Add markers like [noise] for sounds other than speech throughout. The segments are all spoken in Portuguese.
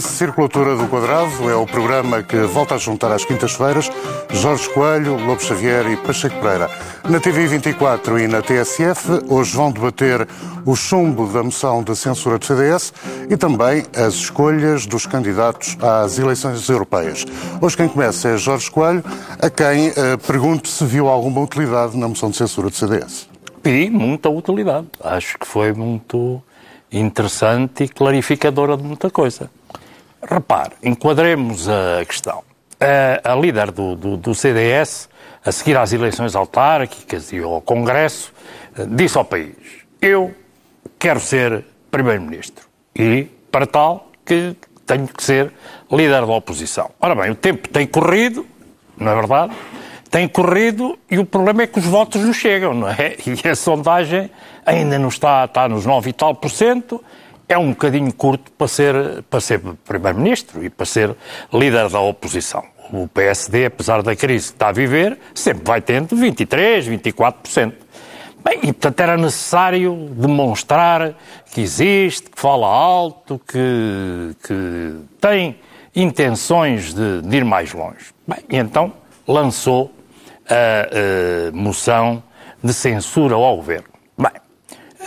Circulatura do Quadrado é o programa que volta a juntar às quintas-feiras Jorge Coelho, Lobo Xavier e Pacheco Pereira. Na TV 24 e na TSF, hoje vão debater o chumbo da moção de censura do CDS e também as escolhas dos candidatos às eleições europeias. Hoje quem começa é Jorge Coelho, a quem eh, pergunto se viu alguma utilidade na moção de censura do CDS. Vi muita utilidade. Acho que foi muito interessante e clarificadora de muita coisa. Repare, enquadremos a questão. A, a líder do, do, do, CDS, a seguir às eleições autárquicas e ao Congresso, disse ao país: Eu quero ser Primeiro-Ministro. E, para tal, que tenho que ser líder da oposição. Ora bem, o tempo tem corrido, não é verdade? Tem corrido e o problema é que os votos não chegam, não é? [laughs] E a sondagem ainda não está, está nos 9 e tal por cento, é um bocadinho curto para ser, para ser Primeiro-Ministro e para ser líder da oposição. O PSD, apesar da crise que está a viver, sempre vai tendo 23, 24%. Bem, e portanto era necessário demonstrar que existe, que fala alto, que, que tem intenções de, de ir mais longe. Bem, e então lançou a, a moção de censura ao governo.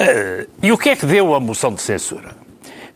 Uh, e o que é que deu a moção de censura?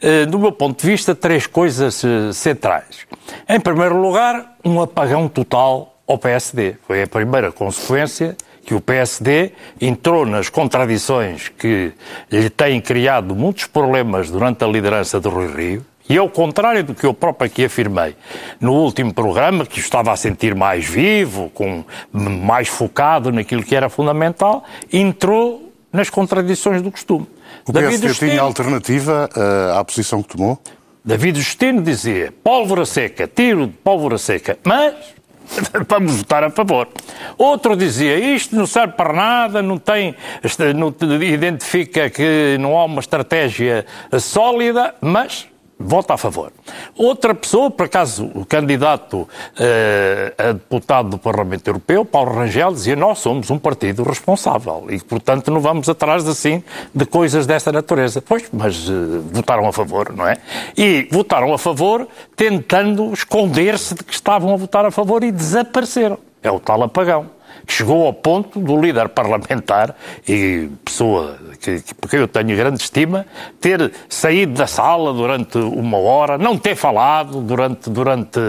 Uh, do meu ponto de vista, três coisas uh, centrais. Em primeiro lugar, um apagão total ao PSD. Foi a primeira consequência que o PSD entrou nas contradições que lhe têm criado muitos problemas durante a liderança do Rui Rio, e ao contrário do que eu próprio aqui afirmei no último programa, que estava a sentir mais vivo, com, mais focado naquilo que era fundamental, entrou nas contradições do costume. O PSD Justino, tinha alternativa uh, à posição que tomou? David Justino dizia pólvora seca, tiro de pólvora seca, mas [laughs] vamos votar a favor. Outro dizia isto não serve para nada, não tem, não identifica que não há uma estratégia sólida, mas vota a favor. Outra pessoa, por acaso, o candidato uh, a deputado do Parlamento Europeu, Paulo Rangel, dizia nós somos um partido responsável e, portanto, não vamos atrás, assim, de coisas desta natureza. Pois, mas uh, votaram a favor, não é? E votaram a favor tentando esconder-se de que estavam a votar a favor e desapareceram. É o tal apagão que chegou ao ponto do líder parlamentar e pessoa que, que, eu tenho grande estima, ter saído da sala durante uma hora, não ter falado durante, durante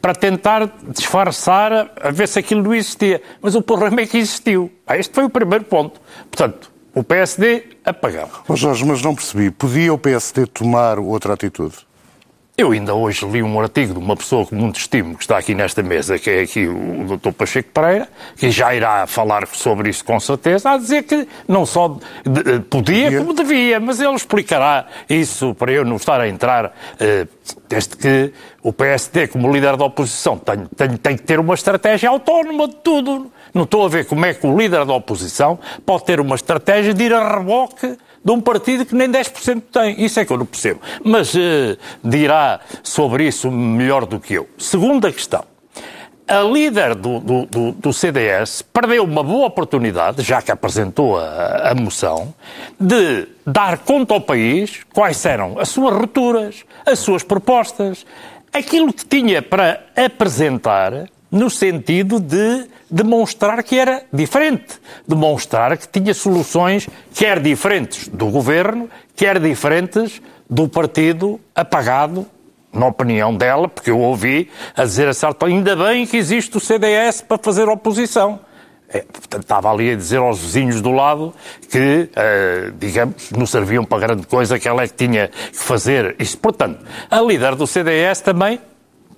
para tentar disfarçar a ver se aquilo não existia. Mas o problema é que existiu. Ah, este foi o primeiro ponto. Portanto, o PSD apagão. Oh Jorge, mas não percebi. Podia o PSD tomar outra atitude? Eu ainda hoje li um artigo de uma pessoa que muito estimo, que está aqui nesta mesa, que é aqui o Dr. Pacheco Pereira, que já irá falar sobre isso com certeza, a dizer que não só de, podia, como devia, mas ele explicará isso para eu não estar a entrar, eh, desde que o PSD, como líder da oposição, tem, tem, tem que ter uma estratégia autónoma de tudo. Não estou a ver como é que o líder da oposição pode ter uma estratégia de ir a reboque de um partido que nem 10% tem. Isso é que eu não percebo. Mas uh, dirá sobre isso melhor do que eu. Segunda questão. A líder do, do, do, do CDS perdeu uma boa oportunidade, já que apresentou a, a moção, de dar conta ao país quais eram as suas rupturas, as suas propostas, aquilo que tinha para apresentar no sentido de demonstrar que era diferente, demonstrar que tinha soluções quer diferentes do governo, quer diferentes do partido apagado, na opinião dela, porque eu ouvi a dizer a certa ainda bem que existe o CDS para fazer oposição. É, portanto, estava ali a dizer aos vizinhos do lado que, uh, digamos, não serviam para grande coisa, que ela é que tinha que fazer isso. Portanto, a líder do CDS também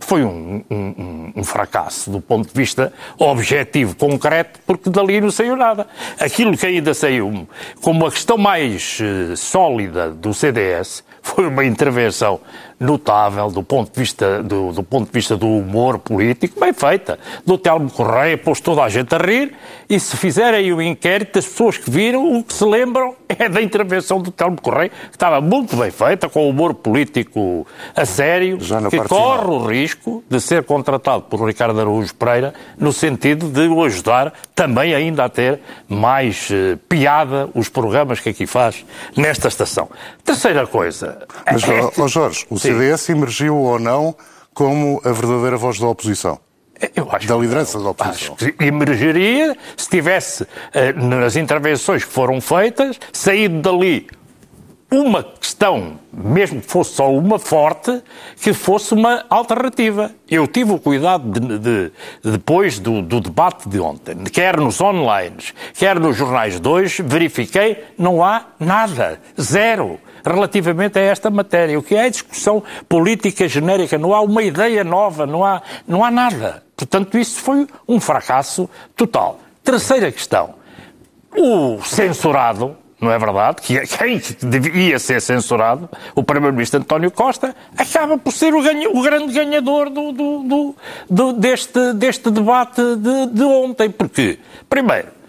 foi um, um, um, fracasso do ponto de vista objetivo, concreto, porque dali não saiu nada. Aquilo que ainda saiu como a questão mais uh, sólida do CDS foi uma intervenção notável do ponto de vista do, do, ponto de vista do humor político, bem feita. Do Telmo Correia pôs toda a gente a rir e se fizerem o inquérito, as pessoas que viram, o que se lembram [laughs] é da intervenção do Telmo Correia, que estava muito bem feita, com humor político a sério, que corre final. o risco de ser contratado por Ricardo Araújo Pereira no sentido de o ajudar também ainda a ter mais uh, piada os programas que aqui faz nesta estação. Terceira coisa. Mas, é, oh, Jorge, o CDS emergiu ou não como a verdadeira voz da oposição? Eu acho da liderança da oposição. Acho que emergeria se tivesse, eh, nas intervenções que foram feitas, saído dali uma questão, mesmo que fosse só uma forte, que fosse uma alternativa. Eu tive o cuidado de, de depois do, do, debate de ontem, quer nos online, quer nos jornais de hoje, verifiquei, não há nada, zero relativamente a esta matéria. O que é discussão política genérica, não há uma ideia nova, não há, não há nada. Portanto, isso foi um fracasso total. Terceira questão. O censurado, não é verdade? Que é quem devia ser censurado, o Primeiro-Ministro António Costa, acaba por ser o, o grande ganhador do, do, do, deste, deste debate de, de ontem. Porquê? Primeiro,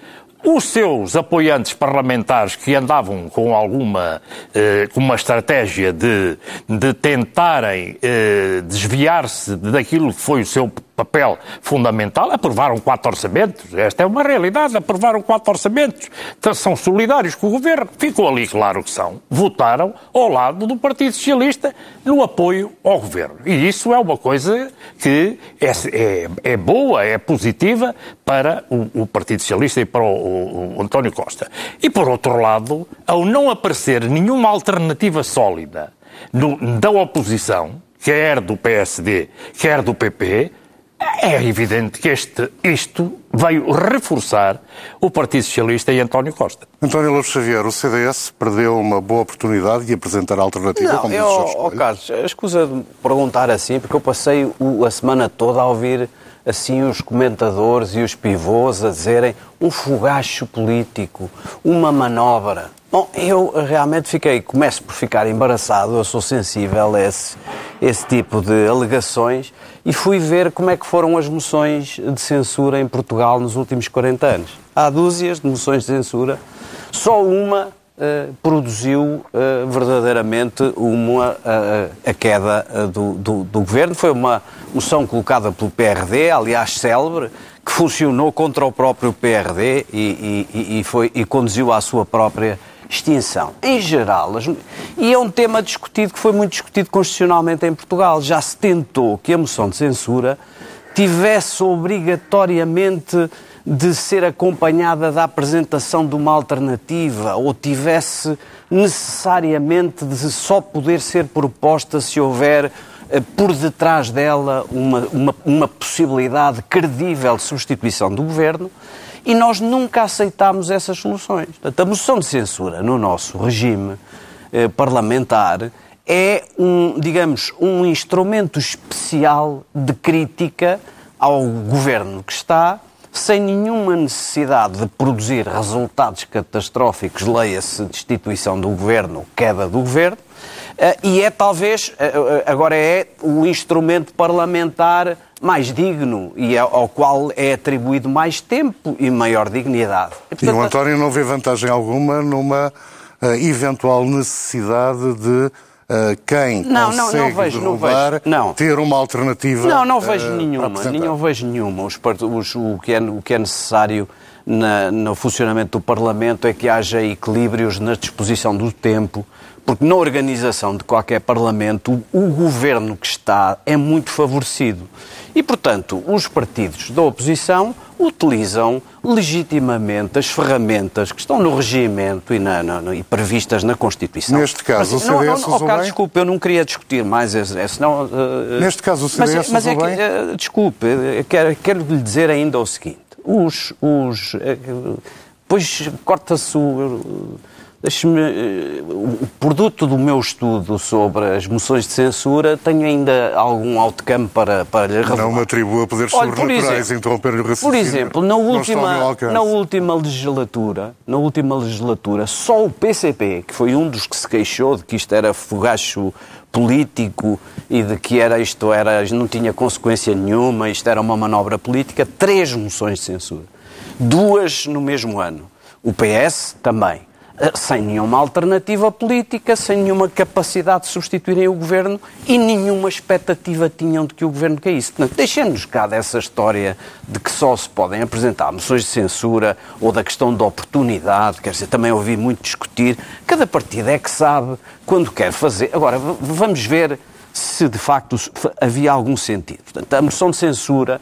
os seus apoiantes parlamentares que andavam com alguma eh, com uma estratégia de, de tentarem eh, desviar-se daquilo que foi o seu papel fundamental, aprovaram quatro orçamentos. Esta é uma realidade. Aprovaram quatro orçamentos. Então, são solidários com o governo. Ficou ali claro que são. Votaram ao lado do Partido Socialista no apoio ao governo. E isso é uma coisa que é, é, é boa, é positiva para o, o, Partido Socialista e para o, o António Costa. E, por outro lado, ao não aparecer nenhuma alternativa sólida no, da oposição, quer do PSD, quer do PP, é evidente que este, isto veio reforçar o Partido Socialista e António Costa. António Lopes Xavier, o CDS perdeu uma boa oportunidade de apresentar a alternativa, Não, como eu, disse oh, Carlos, escusa de perguntar assim, porque eu passei o, a semana toda a ouvir assim os comentadores e os pivôs a dizerem um fogacho político, uma manobra. Bom, eu realmente fiquei, começo por ficar embaraçado, eu sou sensível a esse, esse tipo de alegações e fui ver como é que foram as moções de censura em Portugal nos últimos 40 anos. Há dúzias de moções de censura, só uma uh, produziu uh, verdadeiramente uma, uh, a queda do, do, do, governo. Foi uma moção colocada pelo PRD, aliás célebre, que funcionou contra o próprio PRD e, e, e, foi, e conduziu à sua própria extinção. Em geral, as... e é um tema discutido que foi muito discutido constitucionalmente em Portugal. Já se tentou que a moção de censura tivesse obrigatoriamente de ser acompanhada da apresentação de uma alternativa ou tivesse necessariamente de só poder ser proposta se houver eh, por detrás dela uma, uma, uma possibilidade credível de substituição do governo e nós nunca aceitámos essas soluções. Portanto, a moção de censura no nosso regime eh, parlamentar é um, digamos, um instrumento especial de crítica ao governo que está, sem nenhuma necessidade de produzir resultados catastróficos, leia-se destituição do governo, queda do governo, eh, e é talvez, eh, eh, agora é o instrumento parlamentar mais digno e ao qual é atribuído mais tempo e maior dignidade. E, portanto, e o António não vê vantagem alguma numa uh, eventual necessidade de Uh, quem não, consegue não, não vejo, derrubar, não vejo. Não. ter uma alternativa Não, não vejo uh, nenhuma, não vejo nenhuma. Os, os, o, que é, o que é necessário na, no funcionamento do Parlamento é que haja equilíbrios na disposição do tempo, porque na organização de qualquer Parlamento o, o governo que está é muito favorecido. E, portanto, os partidos da oposição utilizam legitimamente as ferramentas que estão no regimento e, na, na, e previstas na Constituição. Neste caso, mas, o CDS não, não, não, oh, Desculpe, eu não queria discutir mais, senão... Uh, Neste caso, o CDS mas, mas é que, uh, Desculpe, quero, quero lhe dizer ainda o seguinte. Os... os uh, pois corta-se o Deixe-me. eh, O produto do meu estudo sobre as moções de censura tenho ainda algum outcome para, para lhe revelar. Não me atribua poderes Olha, por sobrenaturais, exemplo, interromper-lhe o Por raciocínio. exemplo, na última, na última legislatura, na última legislatura, só o PCP, que foi um dos que se queixou de que isto era fogacho político e de que era isto era não tinha consequência nenhuma, isto era uma manobra política, três moções de censura. Duas no mesmo ano. O PS também. Eh, Sem nenhuma alternativa política, sem nenhuma capacidade de substituírem o governo e nenhuma expectativa tinham de que o governo caísse. Portanto, deixemos cá dessa história de que só se podem apresentar moções de censura ou da questão da oportunidade, quer dizer, também ouvi muito discutir. Cada partido é que sabe quando quer fazer. Agora, vamos ver se de facto havia algum sentido. Portanto, a moção de censura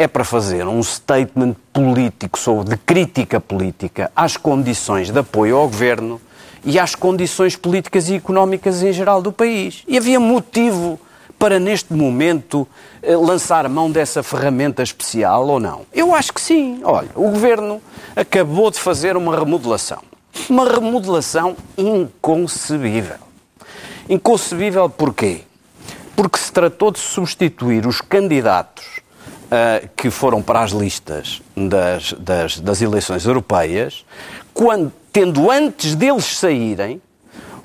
é para fazer um statement político sobre, de crítica política às condições de apoio ao governo e às condições políticas e económicas em geral do país. E havia motivo para, neste momento, eh, lançar mão dessa ferramenta especial ou não? Eu acho que sim. Olha, o governo acabou de fazer uma remodelação. Uma remodelação inconcebível. Inconcebível porquê? Porque se tratou de substituir os candidatos ah, que foram para as listas das, das, das eleições europeias, quando, tendo antes deles saírem,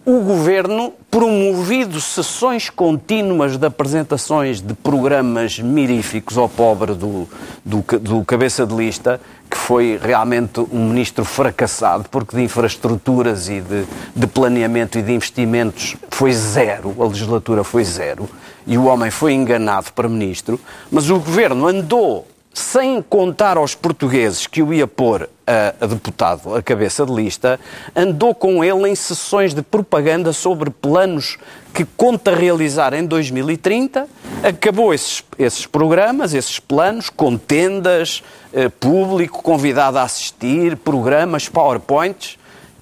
o governo promovido sessões contínuas de apresentações de programas miríficos ao pobre do, do, do cabeça de lista, que foi realmente um ministro fracassado, porque de infraestruturas e de, de planeamento e de investimentos foi zero, a legislatura foi zero, e o homem foi enganado para ministro, mas o governo andou sem contar aos portugueses que o ia pôr a, a deputado a cabeça de lista, andou com ele em sessões de propaganda sobre planos que conta realizar em 2030, acabou esses, esses programas, esses planos, com tendas, eh, público convidado a assistir, programas, powerpoints,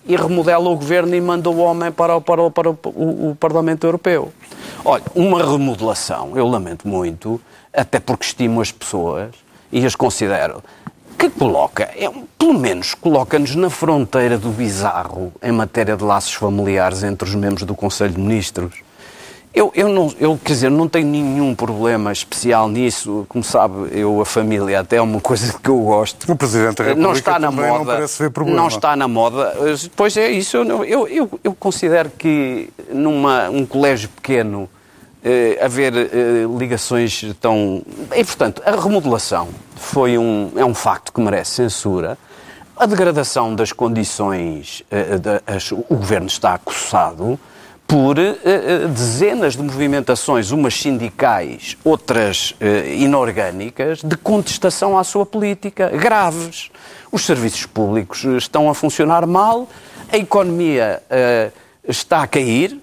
e remodela o governo e manda o homem para, para, para o, o- o Parlamento Europeu. Olha, uma remodelação, eu lamento muito, até porque estimo as pessoas e as considero, que coloca, é, pelo menos coloca-nos na fronteira do bizarro em matéria de laços familiares entre os membros do Conselho de Ministros. Eu, eu, não, eu, quer dizer, não tenho nenhum problema especial nisso. Como sabe, eu, a família, até é uma coisa que eu gosto. O Presidente da República não está na moda. não parece ver problema. Não está na moda. Pois é isso. Eu, eu, eu, eu considero que numa um colégio pequeno eh, haver eh, ligações tão. E, portanto, a remodelação foi um, é um facto que merece censura. A degradação das condições, eh, da- as- o governo está acossado por eh, eh, dezenas de movimentações, umas sindicais, outras eh, inorgânicas, de contestação à sua política, graves. Os serviços públicos eh, estão a funcionar mal, a economia eh, está a cair.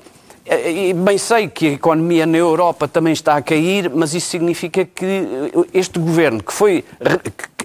Eh, E bem sei que a economia na Europa também está a cair, mas isso significa que eh, este governo, que foi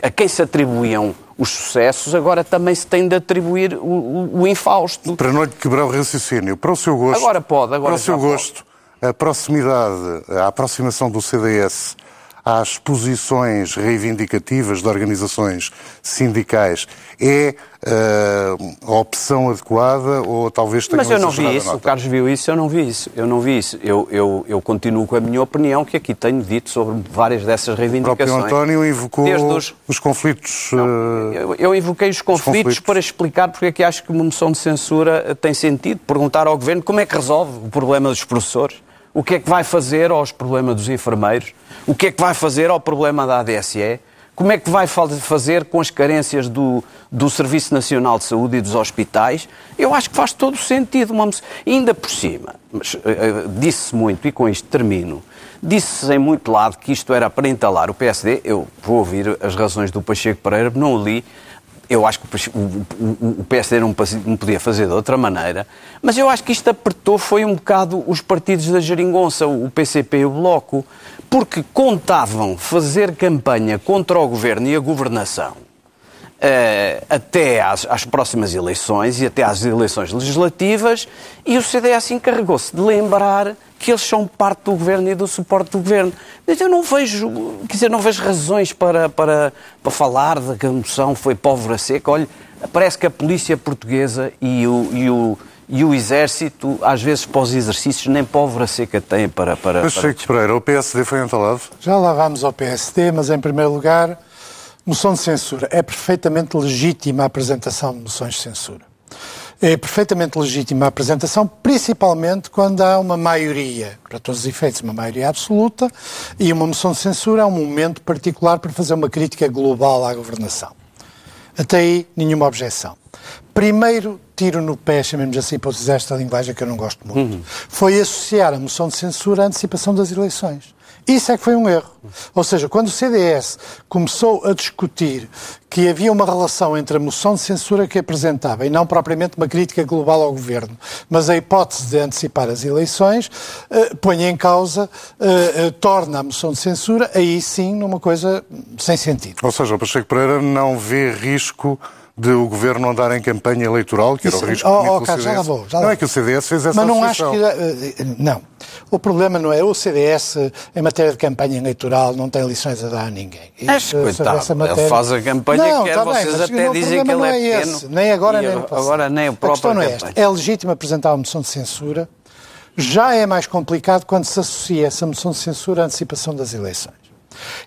a quem se atribuíam os sucessos, agora também se tem de atribuir o, o, o infausto. Para não lhe quebrar o raciocínio, para o seu gosto. Agora pode, agora Para o seu já pode. gosto, a proximidade, a aproximação do CDS às posições reivindicativas de organizações sindicais é eh, a opção adequada ou talvez tenha Mas eu não vi isso, o Carlos viu isso, eu não vi isso. Eu não vi isso. Eu, eu, eu continuo com a minha opinião, que aqui tenho dito sobre várias dessas O próprio reivindicações. António invocou os- os conflitos. eh, Eu, eu invoquei os conflitos, conflitos. para explicar porque é que acho que uma moção de censura eh, tem sentido. Perguntar ao Governo como é que resolve o problema dos professores, o que é que vai fazer aos problemas dos enfermeiros, o que é que vai fazer ao problema da ADSE, como é que vai fa- fazer com as carências do, do Serviço Nacional de Saúde e dos hospitais. Eu acho que faz todo o sentido. Moção- Ainda por cima, eh, eh, disse muito, e com isto termino, Disse-se em muito lado que isto era para entalar o PSD. Eu vou ouvir as razões do Pacheco Pereira, não o li. Eu acho que o PSD não podia fazer de outra maneira. Mas eu acho que isto apertou foi um bocado os partidos da geringonça, o PCP e o Bloco, porque contavam fazer campanha contra o governo e a governação eh, até às, às próximas eleições e até às eleições legislativas e o CDS encarregou-se de lembrar que eles são parte do governo e do suporte do governo. Mas eu não vejo, quer dizer, não vejo razões para, para, para falar de que a moção foi pólvora seca. Olha, Parece que a polícia portuguesa e o, e o, e o exército, às vezes, para os exercícios, nem pólvora seca têm para... para, Mas, para... Chico Pereira, o PSD foi entalado? Já lá vamos ao PSD, mas em primeiro lugar, moção de censura. É perfeitamente legítima a apresentação de moções de censura. É perfeitamente legítima a apresentação, principalmente quando há uma maioria, para todos os efeitos, uma maioria absoluta, e uma moção de censura é um momento particular para fazer uma crítica global à governação. Até aí, nenhuma objeção. Primeiro tiro no pé, chamemos assim, para utilizar esta linguagem que eu não gosto muito, foi associar a moção de censura à antecipação das eleições. Isso é que foi um erro. Ou seja, quando o CDS começou a discutir que havia uma relação entre a moção de censura que apresentava e não propriamente uma crítica global ao governo, mas a hipótese de antecipar as eleições, eh, põe em causa, eh, eh, torna a moção de censura, aí sim, numa coisa sem sentido. Ou seja, o Pacheco Pereira não vê risco de o governo andar em campanha eleitoral, que era Isso- o risco oh, que oh, o Carlos, já lá CDS... vou, já não vou. é que o CDS fez essa Mas não acho que. eh, Não. O problema não é o CDS, em matéria de campanha eleitoral, não tem lições a dar a ninguém. Sobre coitado, essa ele faz a campanha não, que quer, bem, vocês até o dizem que problema ele não é esse, pequeno, Nem agora, nem no agora- nem o A questão próprio não é esta. É legítimo apresentar uma moção de censura, já é mais complicado quando se associa essa moção de censura à antecipação das eleições.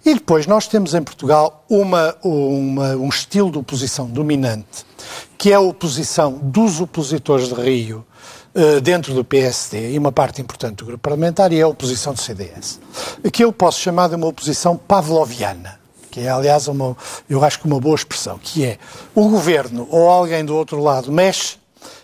E depois nós temos em Portugal uma, uma- um estilo de oposição dominante, que é a oposição dos opositores de Rio eh, dentro do PSD e uma parte importante do grupo parlamentar, e é a oposição do CDS, que eu posso chamar de uma oposição pavloviana. Que é, aliás, uma, eu acho que uma boa expressão, que é o governo ou alguém do outro lado mexe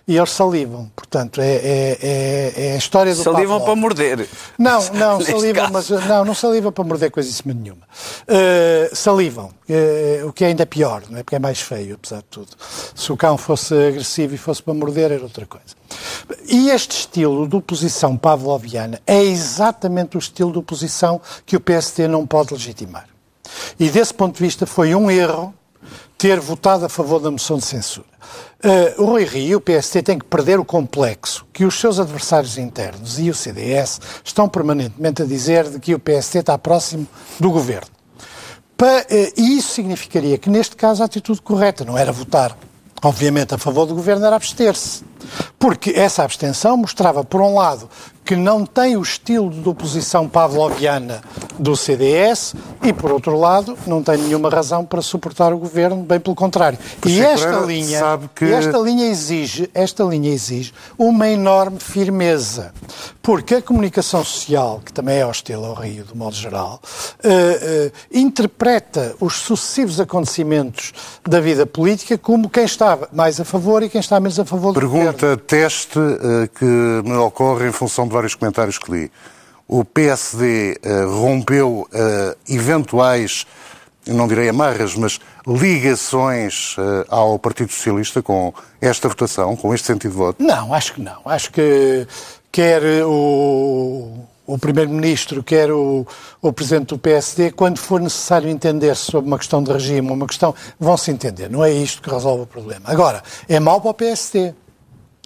e eles salivam. Portanto, é, é, é- é a história do Salivam para morder. Não, não, salivam, mas não, não saliva para morder coisíssima nenhuma. Uh, salivam, uh, o que é ainda pior, não é? Porque é mais feio, apesar de tudo. Se o cão fosse agressivo e fosse para morder, era outra coisa. E este estilo de oposição pavloviana é exatamente o estilo de oposição que o PSD não pode legitimar. E desse ponto de vista foi um erro ter votado a favor da moção de censura. Eh, o Rui Rio e o PST têm que perder o complexo que os seus adversários internos e o CDS estão permanentemente a dizer de que o PST está próximo do governo. Pa- eh, E isso significaria que, neste caso, a atitude correta não era votar, obviamente, a favor do governo, era abster-se. Porque essa abstenção mostrava, por um lado, que não tem o estilo de oposição pavloviana do CDS e, por outro lado, não tem nenhuma razão para suportar o governo, bem pelo contrário. E Pacheco esta linha, que- esta linha exige, esta linha exige uma enorme firmeza, porque a comunicação social, que também é hostil ao Rio, de modo geral, eh, eh, interpreta os sucessivos acontecimentos da vida política como quem está mais a favor e quem está menos a favor do governo. Pergunta teste eh, que me ocorre em função de vários comentários que li. O PSD eh, rompeu eh, eventuais, não direi amarras, mas ligações eh, ao Partido Socialista com esta votação, com este sentido de voto? Não, acho que não. Acho que quer o, o Primeiro-Ministro, quer o, o Presidente do PSD, quando for necessário entender sobre uma questão de regime, uma questão, vão se entender. Não é isto que resolve o problema. Agora, é mau para o PSD.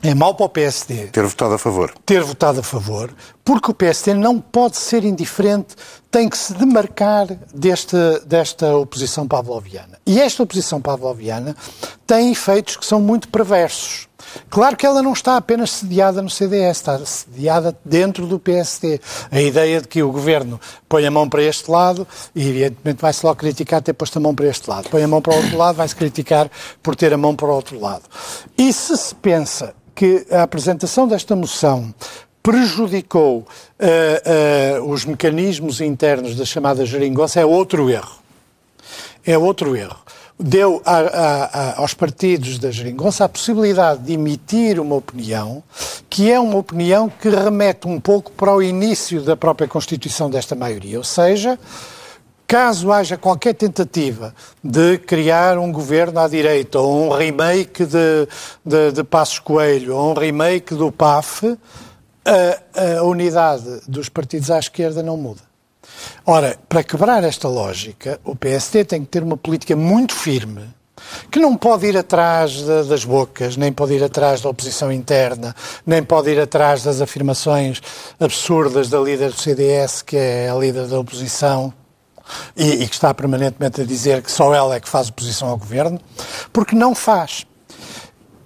É mau para o PSD Ter votado a favor. ter votado a favor, porque o PSD não pode ser indiferente, tem que se demarcar desta, desta oposição pavloviana. E esta oposição pavloviana tem efeitos que são muito perversos. Claro que ela não está apenas sediada no CDS, está sediada dentro do PSD. A ideia de que o governo põe a mão para este lado e, evidentemente, vai-se logo criticar ter posto a mão para este lado. Põe a mão para o outro lado, vai-se criticar por ter a mão para o outro lado. E se se pensa que a apresentação desta moção prejudicou eh, eh, os mecanismos internos da chamada geringonça é outro erro. É outro erro. Deu a- a- a- aos partidos da geringonça a possibilidade de emitir uma opinião que é uma opinião que remete um pouco para o início da própria constituição desta maioria. Ou seja, caso haja qualquer tentativa de criar um governo à direita ou um remake de, de, de Passos Coelho ou um remake do PAF, a, a unidade dos partidos à esquerda não muda. Ora, para quebrar esta lógica, o PSD tem que ter uma política muito firme, que não pode ir atrás da- das bocas, nem pode ir atrás da oposição interna, nem pode ir atrás das afirmações absurdas da líder do CDS, que é a líder da oposição, e, e que está permanentemente a dizer que só ela é que faz oposição ao governo, porque não faz.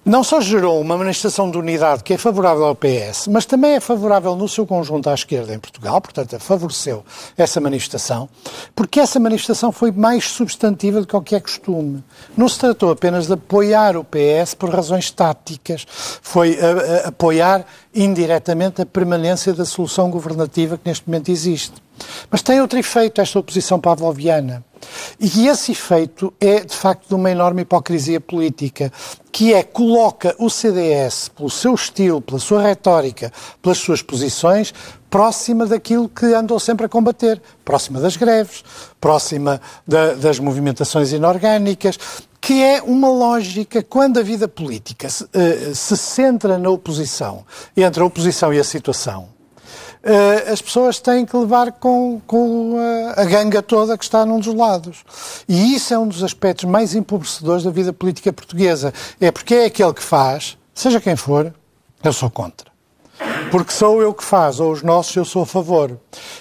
Não só gerou uma manifestação de unidade que é favorável ao PS, mas também é favorável no seu conjunto à esquerda em Portugal, portanto, favoreceu essa manifestação, porque essa manifestação foi mais substantiva do que é costume. Não se tratou apenas de apoiar o PS por razões táticas, foi a, a, apoiar indiretamente a permanência da solução governativa que neste momento existe. Mas tem outro efeito esta oposição pavloviana. E esse efeito é, de facto, de uma enorme hipocrisia política, que é coloca o CDS, pelo seu estilo, pela sua retórica, pelas suas posições, próxima daquilo que andou sempre a combater, próxima das greves, próxima da, das movimentações inorgânicas, que é uma lógica, quando a vida política se, uh, se centra na oposição, entre a oposição e a situação, uh, as pessoas têm que levar com, com a, a, ganga toda que está num dos lados. E isso é um dos aspectos mais empobrecedores da vida política portuguesa. É porque é aquele que faz, seja quem for, eu sou contra. Porque sou eu que faz, ou os nossos eu sou a favor.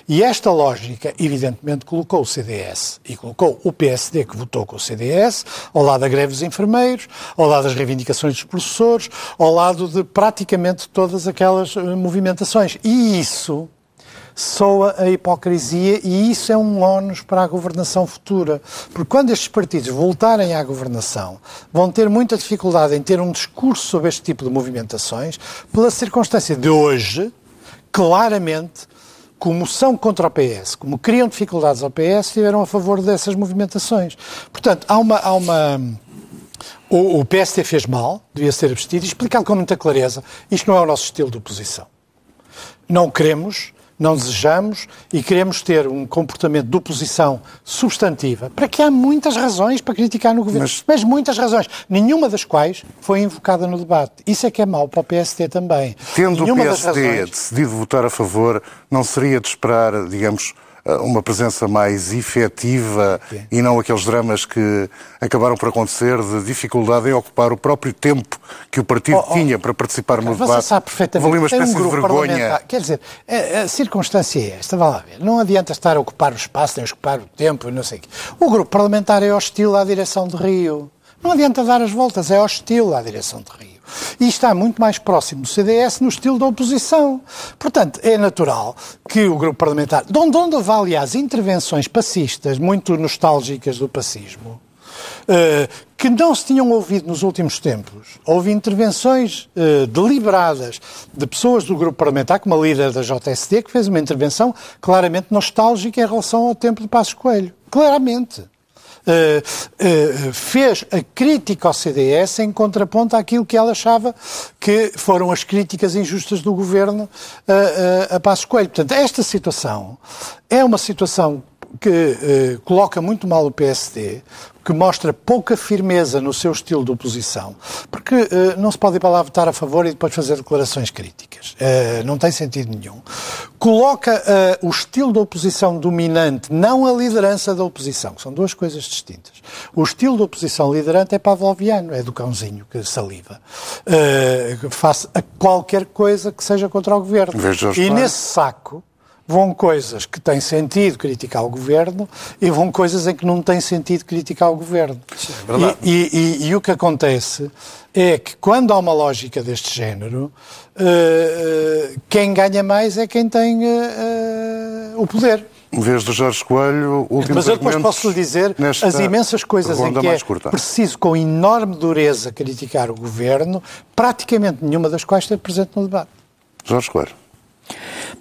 E esta lógica, evidentemente, colocou o CDS e colocou o PSD, que votou com o CDS, ao lado da greve dos enfermeiros, ao lado das reivindicações dos professores, ao lado de praticamente todas aquelas eh, movimentações. E isso soa a hipocrisia e isso é um ónus para a governação futura. Porque quando estes partidos voltarem à governação, vão ter muita dificuldade em ter um discurso sobre este tipo de movimentações, pela circunstância de hoje, claramente, como são contra o PS, como criam dificuldades ao PS, estiveram a favor dessas movimentações. Portanto, há uma. Há uma o, o PST fez mal, devia ser abstido, e explicado com muita clareza, isto não é o nosso estilo de oposição. Não queremos não desejamos e queremos ter um comportamento de oposição substantiva, para que há muitas razões para criticar no governo, mas, mas muitas razões, nenhuma das quais foi invocada no debate. Isso é que é mau para o PSD também. Tendo nenhuma o PSD razões... decidido votar a favor, não seria de esperar, digamos, uma presença mais efetiva Sim. e não aqueles dramas que acabaram por acontecer de dificuldade em ocupar o próprio tempo que o partido oh, oh, tinha para participar no você debate. sabe perfeitamente. uma espécie um de vergonha. Quer dizer, a, a, circunstância é esta, vá lá ver. Não adianta estar a ocupar o espaço, nem ocupar o tempo, não sei o quê. O grupo parlamentar é hostil à direção de Rio. Não adianta dar as voltas, é hostil à direção de Rio e está muito mais próximo do CDS no estilo da oposição. Portanto, é natural que o grupo parlamentar, de onde, onde houve, intervenções passistas muito nostálgicas do pacismo, Uh, que não se tinham ouvido nos últimos tempos. Houve intervenções uh, deliberadas de pessoas do grupo parlamentar, como a líder da JSD, que fez uma intervenção claramente nostálgica em relação ao tempo de Passos Coelho. Claramente. Uh, uh, fez a crítica ao CDS em contraponto àquilo que ela achava que foram as críticas injustas do governo uh, a Passos Coelho. Portanto, esta situação é uma situação que coloca muito mal o PSD, que mostra pouca firmeza no seu estilo de oposição, porque não se pode ir para lá votar a favor e depois fazer declarações críticas. Uh, não tem sentido nenhum. Coloca uh, o estilo de oposição dominante, não a liderança da oposição, são duas coisas distintas. O estilo de oposição liderante é pavloviano, é do cãozinho que saliva, face a qualquer coisa que seja contra o governo. E nesse saco vão coisas que têm sentido criticar o governo e vão coisas em que não tem sentido criticar o governo. É e, e, e, e, o que acontece é que quando há uma lógica deste género, uh, quem ganha mais é quem tem uh, o poder. Em vez do Jorge Coelho, último Mas eu depois posso lhe dizer as imensas coisas em que é curta. preciso, com enorme dureza, criticar o governo, praticamente nenhuma das quais esteve presente no debate. Jorge Coelho.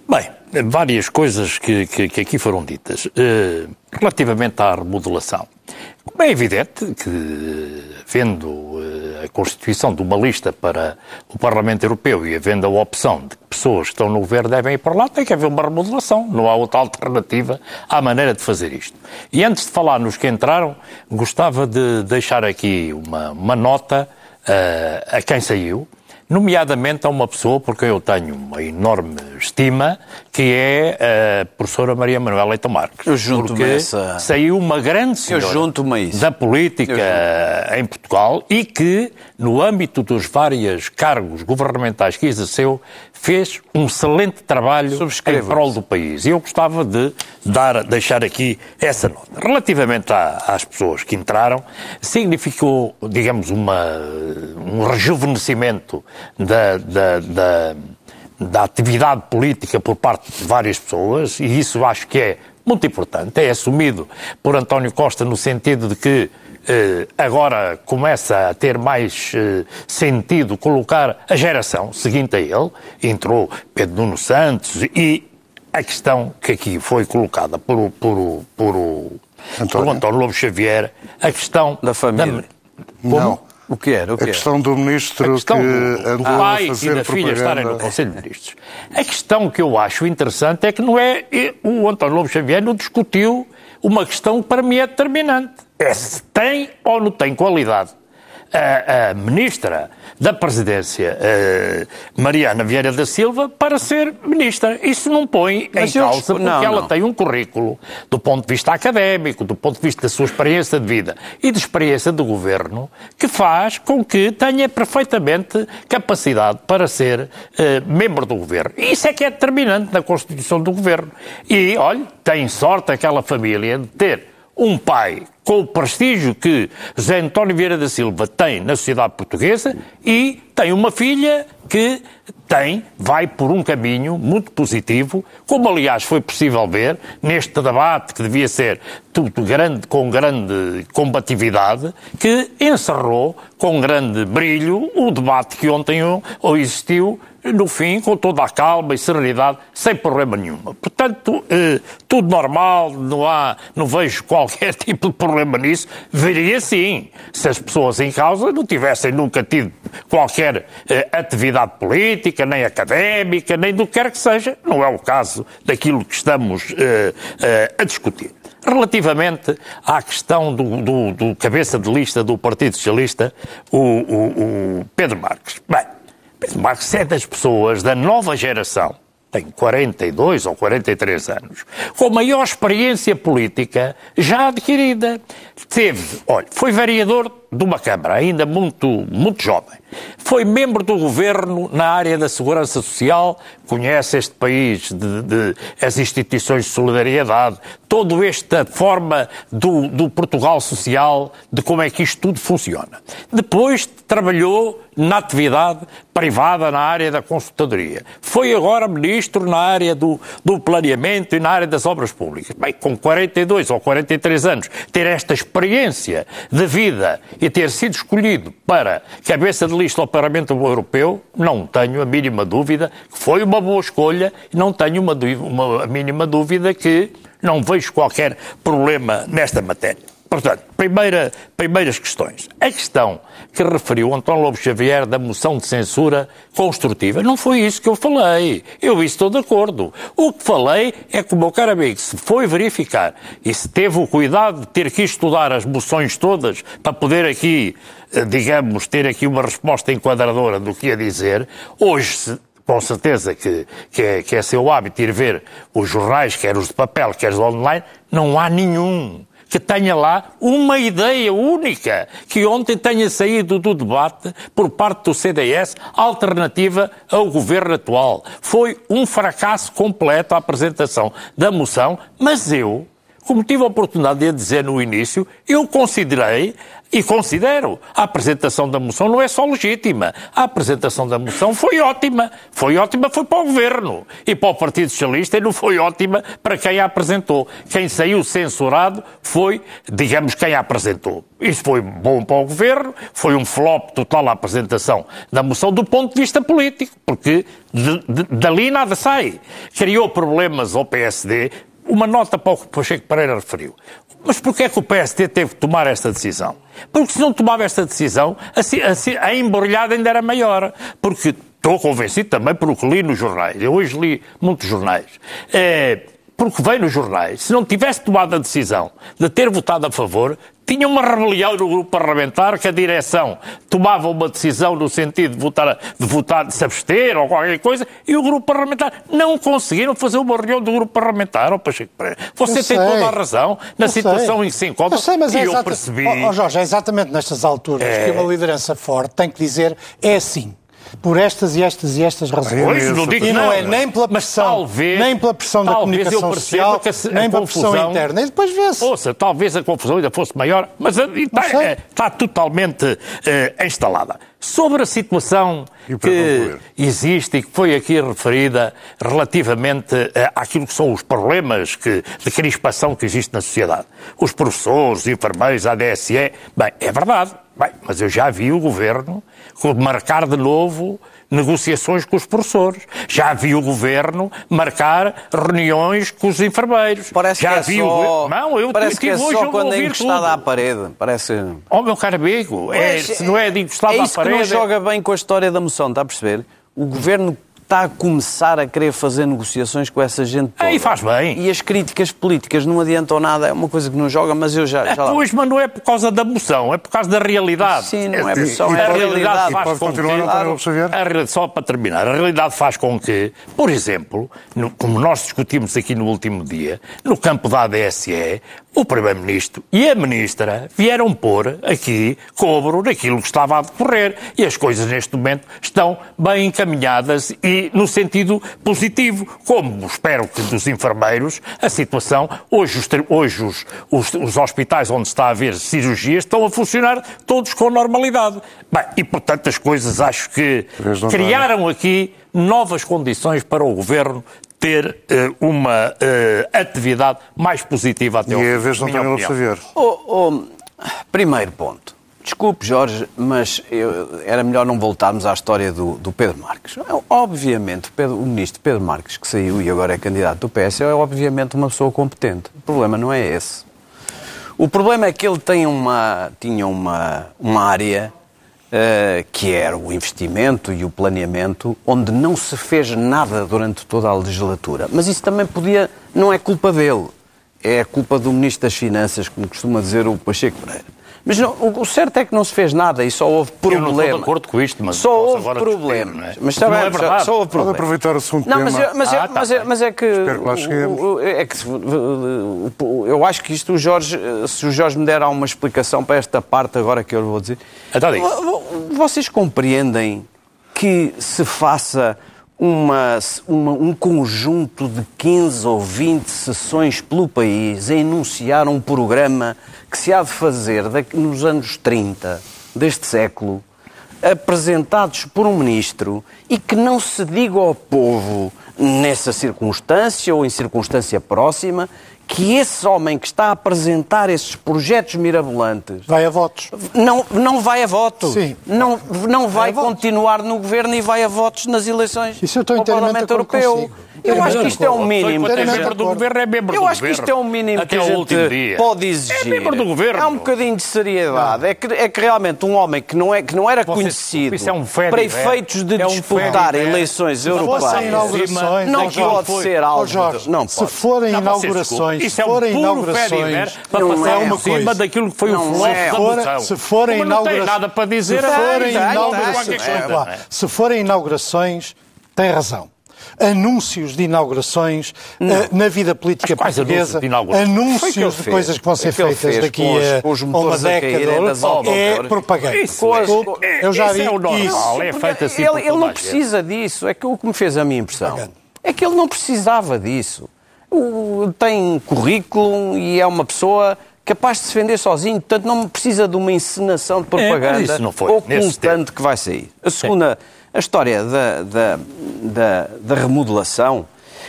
Bem, várias coisas que, que, que aqui foram ditas. Uh, relativamente à remodelação. Como é evidente que, vendo uh, a constituição de uma lista para o Parlamento Europeu e havendo a opção de que pessoas que estão no governo devem ir para lá, tem que haver uma remodelação. Não há outra alternativa à maneira de fazer isto. E antes de falar nos que entraram, gostava de deixar aqui uma, uma nota uh, a quem saiu nomeadamente a uma pessoa por quem eu tenho uma enorme estima, que é a professora Maria Manuela Leitão Marques. Eu junto-me porque essa- saiu uma grande senhora da política em Portugal e que, no âmbito dos vários cargos governamentais que exerceu, fez um excelente trabalho em prol do país. E eu gostava de dar, deixar aqui essa nota. Relativamente à- às pessoas que entraram, significou, digamos, uma, um rejuvenescimento da, da, da, da atividade política por parte de várias pessoas, e isso acho que é muito importante. É assumido por António Costa no sentido de que eh, agora começa a ter mais eh, sentido colocar a geração seguinte a ele. Entrou Pedro Nuno Santos e a questão que aqui foi colocada por, o- por, o- por, por António Lobo Xavier, a questão Da família. Como? Não. O que era? O que A era? questão do ministro A questão que do andou pai a e fazer da filha estarem no. Conselho de Ministros. A questão que eu acho interessante é que não é o António Lobo Xavier não discutiu uma questão que para mim é determinante. É se tem ou não tem qualidade. A, a ministra da Presidência, eh, Mariana Vieira da Silva, para ser ministra. Isso não põe Mas em causa porque não, ela não. tem um currículo do ponto de vista académico, do ponto de vista da sua experiência de vida e de experiência do governo, que faz com que tenha perfeitamente capacidade para ser eh, membro do governo. Isso é que é determinante na constituição do governo. E, olha, tem sorte aquela família de ter um pai com o prestígio que José António Vieira da Silva tem na sociedade portuguesa e tem uma filha que tem, vai por um caminho muito positivo, como aliás foi possível ver neste debate que devia ser tudo grande, com grande combatividade, que encerrou com grande brilho o debate que ontem existiu no fim, com toda a calma e serenidade, sem problema nenhum. Portanto, eh, tudo normal, não há, não vejo [laughs] qualquer tipo de problema nisso. Veria sim, se as pessoas em causa não tivessem nunca tido qualquer eh, atividade política, nem académica, nem do que quer que seja. Não é o caso daquilo que estamos eh, eh, a discutir. Relativamente à questão do, do- do cabeça de lista do Partido Socialista, o, o- o Pedro Marques. Bem, Pedro é das pessoas da nova geração, tem 42 ou 43 anos, com maior experiência política já adquirida. Teve, olha, foi vereador de uma Câmara, ainda muito, muito jovem. Foi membro do governo na área da segurança social, conhece este país, de, de- as instituições de solidariedade, toda esta forma do, do Portugal social, de como é que isto tudo funciona. Depois trabalhou na atividade privada na área da consultadoria. Foi agora ministro na área do, do planeamento e na área das obras públicas. Bem, com 42 ou 43 anos, ter esta experiência de vida e ter sido escolhido para cabeça de lista ao Parlamento Europeu, não tenho a mínima dúvida que foi uma boa escolha e não tenho uma, uma- a mínima dúvida que não vejo qualquer problema nesta matéria. Portanto, primeira, primeiras questões. A questão que referiu António Lobo Xavier da moção de censura construtiva, não foi isso que eu falei. Eu estou de acordo. O que falei é que o meu caro amigo, se foi verificar e se teve o cuidado de ter que estudar as moções todas para poder aqui, eh, digamos, ter aqui uma resposta enquadradora do que ia dizer, hoje se com certeza que, que, é, que é seu hábito ir ver os jornais, quer os de papel, quer os online, não há nenhum que tenha lá uma ideia única que ontem tenha saído do debate por parte do CDS alternativa ao governo atual. Foi um fracasso completo a apresentação da moção, mas eu, como tive a oportunidade de dizer no início, eu considerei e considero a apresentação da moção não é só legítima. A apresentação da moção foi ótima. Foi ótima foi para o Governo e para o Partido Socialista e não foi ótima para quem a apresentou. Quem saiu censurado foi, digamos, quem a apresentou. Isso foi bom para o Governo, foi um flop total a apresentação da moção do ponto de vista político, porque de- de- dali nada sai. Criou problemas ao PSD, uma nota para o que Pacheco Pereira referiu. Mas porquê é que o PSD teve que tomar esta decisão? Porque se não tomava esta decisão, assim, assim, a embrulhada ainda era maior. Porque estou convencido também pelo que li nos jornais. Eu hoje li muitos jornais. É, porque veio nos jornais, se não tivesse tomado a decisão de ter votado a favor, tinha uma rebelião no grupo parlamentar que a direção tomava uma decisão no sentido de votar, de votar, de se abster ou qualquer coisa, e o grupo parlamentar não conseguiram fazer uma reunião do grupo parlamentar. Oh, Pacheco Pereira, você Eu tem sei. toda a razão na Eu situação sei. em que se encontra. Eu sei, mas e é eu exata- percebi. Ó, Jorge, é exatamente nestas alturas É. que uma liderança forte tem que dizer é assim. Por estas e estas e estas razões. Pois, não digo e que não, não, é nem pela pressão, talvez- nem pela pressão da comunicação social, que a- a nem pela pressão confusão- interna. E depois vê-se. Ouça, talvez a confusão ainda fosse maior, mas a- está, eh, está totalmente eh, instalada. Sobre a situação que concluir? existe e que foi aqui referida relativamente eh, àquilo que são os problemas que, de crispação que existe na sociedade. Os professores, os enfermeiros, a DSE, bem, é verdade, bem, mas eu já vi o governo marcar de novo negociações com os professores. Já vi o governo marcar reuniões com os enfermeiros. Parece já que é vi só, o. Não, eu parece que é hoje só quando é encostado tudo. à parede. Parece... Oh, meu caro amigo, é, se não é de encostado é à isso que parede... não joga bem com a história da moção, está a perceber? O governo está a começar a querer fazer negociações com essa gente toda. Aí faz bem. E as críticas políticas não adiantam nada, é uma coisa que não joga, mas eu já... É, já lá- pois, mas não é por causa da moção, é por causa da realidade. Sim, não é Assim, moção, é a realidade e faz com continuar, que... Xavier? A só para terminar, a realidade faz com que, por exemplo, no- como nós discutimos aqui no último dia, no campo da ADSE, o Primeiro-Ministro e a Ministra vieram pôr aqui cobro naquilo que estava a decorrer. E as coisas neste momento estão bem encaminhadas e no sentido positivo. Como espero que dos enfermeiros, a situação, hoje os, hoje os, os, os hospitais onde está a haver cirurgias estão a funcionar todos com normalidade. Bem, e portanto as coisas acho que criaram aqui novas condições para o Governo ter eh, uma eh, atividade mais positiva até E ao é a vez António Lopes opinião. Xavier. Oh, oh, primeiro ponto. Desculpe, Jorge, mas eu- era melhor não voltarmos à história do, do Pedro Marques. É, Obviamente, Pedro- o ministro Pedro Marques, que saiu e agora é candidato do PS, é obviamente uma pessoa competente. O problema não é esse. O problema é que ele tem uma, tinha uma, uma área eh, que era o investimento e o planeamento, onde não se fez nada durante toda a legislatura. Mas isso também podia, não é culpa dele, é culpa do Ministro das Finanças, como costuma dizer o Pacheco Pereira. Mas não, o, certo é que não se fez nada e só houve Eu não estou problemas. de acordo com isto, mas Só posso houve discutir, problemas. não é? Mas está Não bem, é verdade. só houve Pode problemas. aproveitar o segundo Não, mas, é- mas, é, Ah, tá mas, é, mas é que. Espero que lá cheguemos. é que eu acho que isto, o Jorge, se o Jorge me der uma explicação para esta parte agora que eu vou dizer. Então Vocês compreendem que se faça uma, uma- um conjunto de 15 ou 20 sessões pelo país a enunciar um programa que se há de fazer nos anos 30 deste século, apresentados por um ministro e que não se diga ao povo nessa circunstância ou em circunstância próxima que esse homem que está a apresentar esses projetos mirabolantes Vai a votos. não, não vai a votos. Sim. Não, não vai votos. continuar no governo e vai a votos nas eleições Isso eu estou ao Parlamento Europeu. consigo. Eu acho que isto é um mínimo. É membro do governo, é membro Eu acho que isto é um mínimo Até que a ao gente último dia. pode exigir. É membro do governo. Há um bocadinho de seriedade. É que, é que realmente um homem que não, é, que não era Você- conhecido é um para efeitos de É um disputar eleições europeias, inaugurações, não Jorge, pode ser algo... Jorge, não se forem inaugurações, desculpem. Isso se é um forem puro inaugurações, Fediver para Não passar é uma cima coisa. daquilo que foi o Não flow é. da moção. se forem Como não tem inaugurações, nada para dizer, se forem tem, inaugurações, se forem inaugurações, tem razão. Anúncios de inaugurações eh, na vida política portuguesa, anúncios de inaugurações? Anúncios de coisas que vão ser que feitas daqui os- a, os a uma a década das é propaganda. Isso eu já vi é o normal. isso. é feito assim ele, ele não a precisa disso. É que o que me fez a minha impressão é que ele não precisava disso. O- tem currículo e é uma pessoa capaz de se defender sozinho, portanto não precisa de uma encenação de É, propaganda isso não foi, ou constante que vai sair. A segunda, a história da, da, da, da remodelação.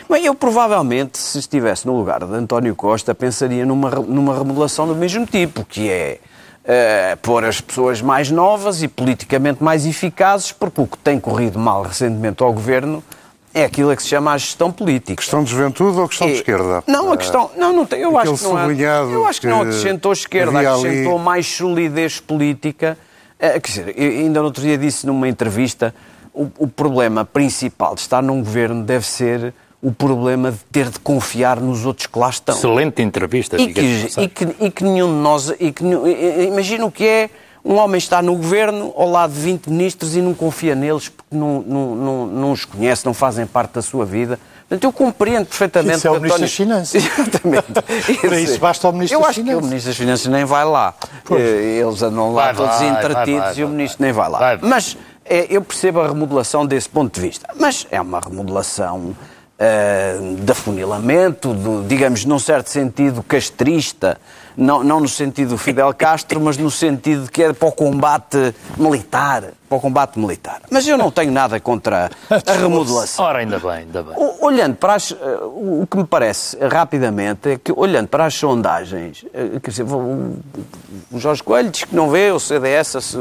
Bem, eu provavelmente, se estivesse no lugar de António Costa, pensaria numa, numa remodelação do mesmo tipo, que é eh, pôr as pessoas mais novas e politicamente mais eficazes, porque o que tem corrido mal recentemente ao governo é aquilo a que se chama a gestão política. Questão de juventude ou questão de É- esquerda? Não, a questão. Não, não tem. Eu Aquele acho que não é. Eu acho que não que acrescentou esquerda, acrescentou ali- mais solidez política. Eh, quer dizer, eu ainda no outro dia disse numa entrevista: o, o problema principal de estar num governo deve ser o problema de ter de confiar nos outros que lá estão. Excelente entrevista. E que, e que, e que nenhum de nós. E que, imagina o que é um homem estar no governo ao lado de 20 ministros e não confia neles porque não, não, não, não os conhece, não fazem parte da sua vida. Portanto, eu compreendo perfeitamente... Isso é o Ministro das Finanças. [laughs] Exatamente. Para isso basta o Ministro eu das Finanças. Eu acho que o Ministro das Finanças nem vai lá. Pois. Eles andam lá vai, todos vai, entretidos vai, e o Ministro nem vai lá. Mas é, eu percebo a remodelação desse ponto de vista. Mas é uma remodelação uh, de afunilamento, de, digamos, num certo sentido castrista, não, não no sentido Fidel Castro, mas no sentido que é para o combate militar para o combate militar. Mas eu não tenho nada contra [laughs] a remodelação. Ora, ainda bem, ainda bem. Olhando para as, eh, o que me parece rapidamente é que, olhando para as sondagens, eh, quer dizer, o Jorge Coelho diz que não vê o CDS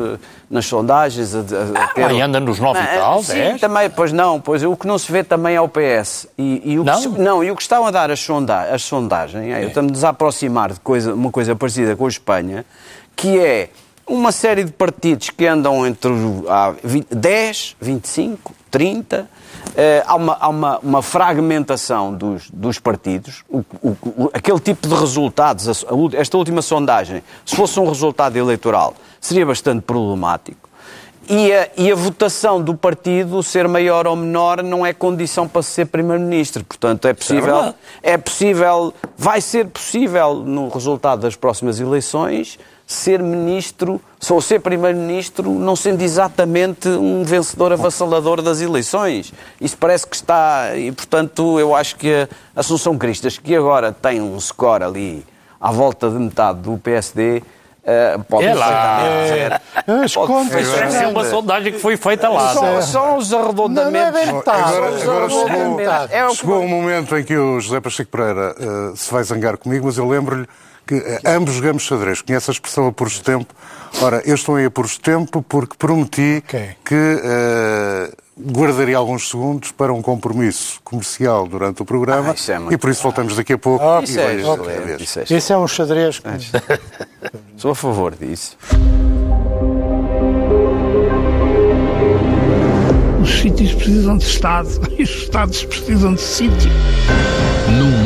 nas sondagens. A, a, a ter... ah, anda nos 9 e tal, Sim, é? também, pois não, pois o que não se vê também é o PS. E, e o não? Que, não, e o que estão a dar as, sonda, as sondagens, é, é. estamos a aproximar de coisa, uma coisa parecida com a Espanha, que é uma série de partidos que andam entre ah, 20, 10, 25, 30. Eh, há uma, há uma, uma fragmentação dos, dos partidos. O, o, aquele tipo de resultados, a, a, esta última sondagem, se fosse um resultado eleitoral, seria bastante problemático. E a, e a, votação do partido, ser maior ou menor, não é condição para ser Primeiro-Ministro. Portanto, é possível, é, é possível, vai ser possível, no resultado das próximas eleições, ser ministro, ou ser primeiro-ministro, não sendo exatamente um vencedor avassalador das eleições. Isso parece que está. E, portanto, eu acho que a Assunção Cristas, que agora tem um score ali à volta de metade do PSD. Uh, eh, pode é lá. É, as contas. é uma sondagem que foi feita lá. São, são os arredondamentos. Não, não é. Agora, agora chegou, é chegou o momento em que o José Pacheco Pereira uh, se vai zangar comigo, mas eu lembro-lhe que eh, ambos jogamos xadrez. Conhece a expressão apuros de tempo? Ora, eu estou em apuros de tempo porque prometi okay. que uh, guardaria alguns segundos para um compromisso comercial durante o programa ah, é e por isso voltamos daqui a pouco. Oh, isso, é, isso, é, isso é um xadrez. Que... [laughs] Sou a favor disso. Os sítios precisam de Estado [laughs] e os Estados precisam de sítio. Num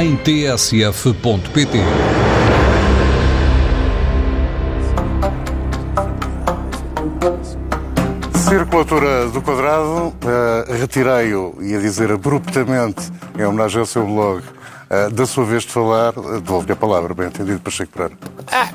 em tsf.pt. Circulatura do Quadrado, uh, retirei-o, ia dizer abruptamente, em homenagem ao seu blog, da sua vez de falar, uh, devolvo-lhe a palavra, bem entendido, Pacheco Pereira. Ah,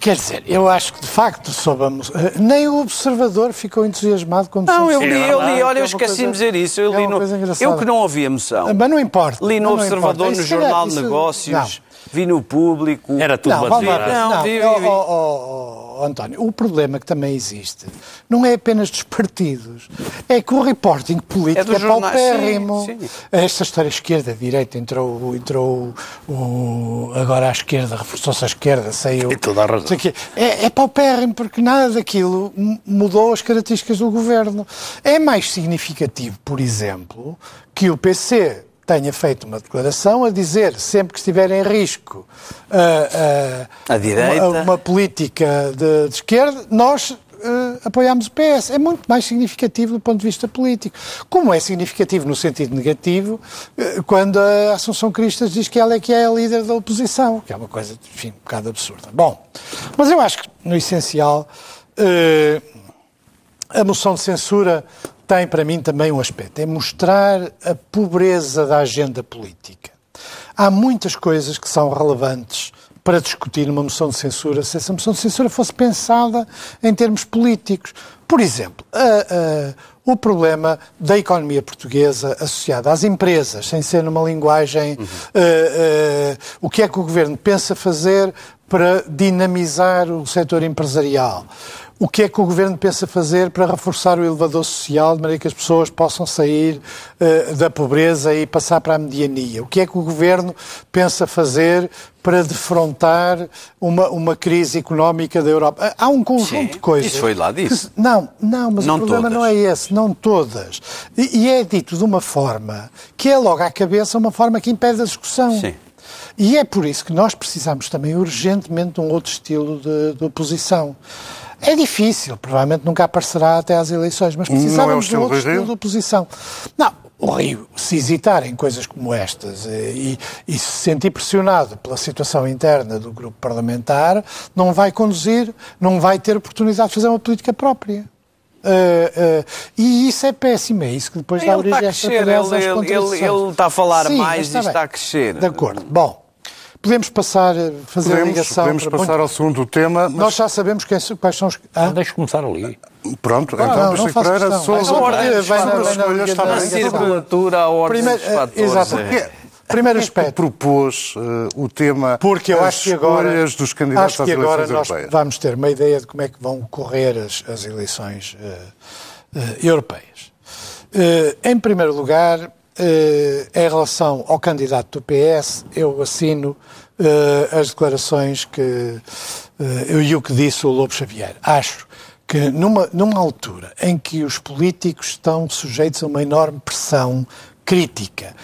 quer dizer, eu acho que de facto soubamos. Nem o observador ficou entusiasmado quando Não, eu li, eu li, olha, eu esqueci de dizer isso. Eu, é li no, eu que não ouvi a moção. Mas não importa. Li no Observador, no Jornal de Negócios. Não vi no público. Era tudo não. Não, não, vi, vi, vi. Oh, António, o problema que também existe não é apenas dos partidos, é que o reporting político é, é paupérrimo. Sim, sim. Esta história esquerda-direita entrou, entrou o, agora à esquerda, reforçou-se à esquerda, saiu. E toda a razão. É, é paupérrimo porque nada daquilo mudou as características do governo. É mais significativo, por exemplo, que o PC tenha feito uma declaração a dizer, sempre que estiver em risco uh, uh. Uma, uma política de, de, esquerda, nós uh, apoiamos o PS. É muito mais significativo do ponto de vista político. Como é significativo no sentido negativo, uh, quando a Assunção Cristas diz que ela é que é a líder da oposição, que é uma coisa, enfim, um bocado absurda. Bom, mas eu acho que, no essencial, uh, a moção de censura tem para mim também um aspecto, é mostrar a pobreza da agenda política. Há muitas coisas que são relevantes para discutir numa moção de censura se essa moção de censura fosse pensada em termos políticos. Por exemplo, a, a, o problema da economia portuguesa associada às empresas, sem ser numa linguagem. Uhum. Uh, uh, o que é que o governo pensa fazer para dinamizar o setor empresarial? O que é que o Governo pensa fazer para reforçar o elevador social, de maneira que as pessoas possam sair uh, da pobreza e passar para a mediania? O que é que o Governo pensa fazer para defrontar uma, uma crise económica da Europa? Há um conjunto Sim, de coisas. isso foi lá disso. que- não, não, mas Não o problema todas. não é esse, não todas. E, e é dito de uma forma que é logo à cabeça uma forma que impede a discussão. Sim. E é por isso que nós precisamos também urgentemente de um outro estilo de, de oposição. É difícil, provavelmente nunca aparecerá até às eleições, mas é o precisamos de um outro estilo de oposição. Não, o Rio, se hesitar em coisas como estas eh, e, e se sentir pressionado pela situação interna do grupo parlamentar, não vai conduzir, não vai ter oportunidade de fazer uma política própria. Eh, eh, e isso é péssimo, é isso que depois dá Ele origem está a esta ele- ele- ele- ele está a falar Sim, mais e bem. está a crescer. De acordo. Bom, podemos passar, a fazer a Podemos, ligação. podemos para passar ao segundo tema, mas Nós já sabemos quem- quais são os. Ah? Deixa começar ali. pronto, Ah, então não, não Pacheco faço Pereira, sobre, Essa ordem vai na- sobre vai as na- escolhas na- está na- bem. A circulatura, a ordem Primeiro, dos fatores. exato. é. Primeiro é que aspecto. propôs eh, o tema Porque eu acho que agora, escolhas dos candidatos acho às que agora nós europeias? vamos ter uma ideia de como é que vão correr as, as eleições eh, eh, europeias. Eh, em primeiro lugar, eh, em relação ao candidato do PS, eu assino eh, as declarações que eh, eu e o que disse o Lobo Xavier. Acho que numa, numa altura em que os políticos estão sujeitos a uma enorme pressão crítica,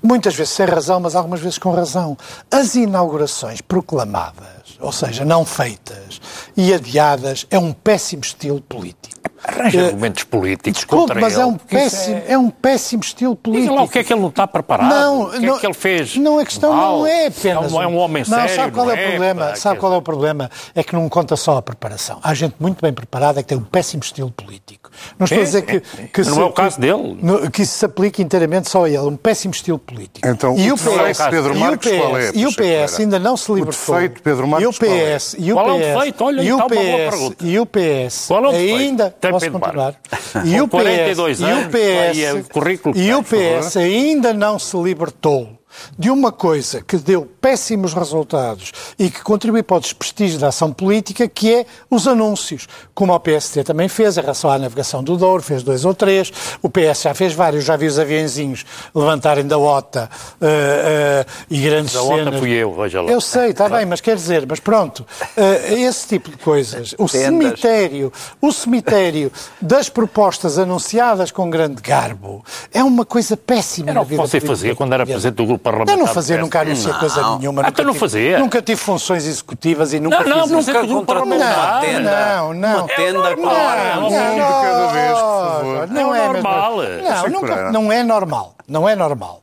muitas vezes sem razão, mas algumas vezes com razão, as inaugurações proclamadas, ou seja, não feitas e adiadas, é um péssimo estilo político. Arranja Eh, argumentos políticos Desculpe, contra mas ele. é um, péssimo, é... um péssimo estilo político. Diga lá o que é que ele não está preparado. Não, o que é não- que ele fez? Não, a questão mal? não é apenas. É um, é um homem não, sério. sabe qual não é o problema? pá, sabe qual é o problema? É que não conta só a preparação. Há gente muito bem preparada que tem um péssimo estilo político. Não estou É, a dizer que, é, que não se- é o caso que- dele. no- que isso se aplique inteiramente só a ele. Um péssimo estilo político. Então, e o o defeito PS, de Pedro e o Marques PS, qual é, E o PS ainda não se O libertou. defeito de Pedro Marques e o qual é? PS, e o Qual é o PS, defeito? Olha, e o está uma boa PS, pergunta. e o PS Qual é o defeito? ainda Tem posso Pedro continuar. Marques. E o 42 PS, e o anos, aí é o PS, currículo que e o. PS ainda não se libertou de uma coisa que deu péssimos resultados e que contribui para o desprestígio da ação política, que é os anúncios. Como o PST também fez, em relação à navegação do Douro, fez dois ou três. O PS já fez vários, já vi os aviãozinhos levantarem da OTA eh, eh, e grandes Da OTA cenas. fui eu, veja lá. Eu sei, está bem, mas quer dizer, mas pronto, eh, esse tipo de coisas. O Tendas. cemitério, o cemitério das propostas anunciadas com grande garbo é uma coisa péssima Era o que você fazia quando era presidente do grupo parlamentar. Eu não do fazia, nunca anunciei coisa nenhuma. Ah, nunca então não tive- fazia? Nunca tive funções executivas e nunca Não, não, fiz não grupo contratou parlamentar. uma tenda. Não, não. Uma tenda É com normal. Um de cada vez, por favor. Não É é normal. Não, nunca, não é normal. Não é normal.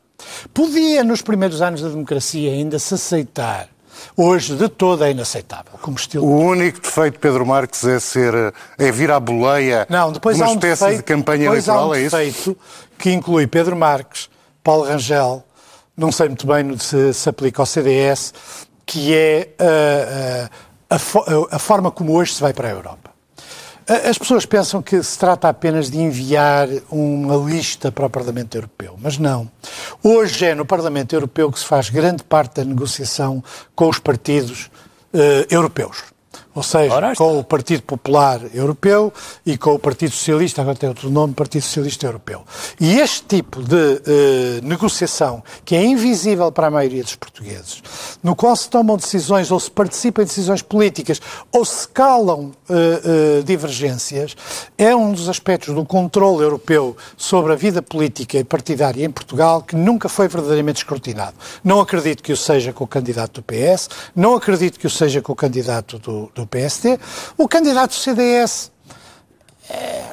Podia, nos primeiros anos da democracia, ainda se aceitar. Hoje, de todo, é inaceitável como estilo. O único defeito de Pedro Marques é ser é vir à boleia Não, depois de uma há um espécie defeito, de campanha eleitoral, há um é isso? defeito que inclui Pedro Marques, Paulo Rangel, não sei muito bem se se aplica ao CDS, que é ah, ah, a, fo- a forma como hoje se vai para a Europa. A- As pessoas pensam que se trata apenas de enviar uma lista para o Parlamento Europeu, mas não. Hoje é no Parlamento Europeu que se faz grande parte da negociação com os partidos eh, europeus. Ou seja, com o Partido Popular Europeu e com o Partido Socialista, agora tem outro nome, Partido Socialista Europeu. E este tipo de eh, negociação, que é invisível para a maioria dos portugueses, no qual se tomam decisões ou se participa em decisões políticas ou se calam eh, eh, divergências, é um dos aspectos do controle europeu sobre a vida política e partidária em Portugal que nunca foi verdadeiramente escrutinado. Não acredito que o seja com o candidato do PS, não acredito que o seja com o candidato do, do PST. O candidato do CDS é,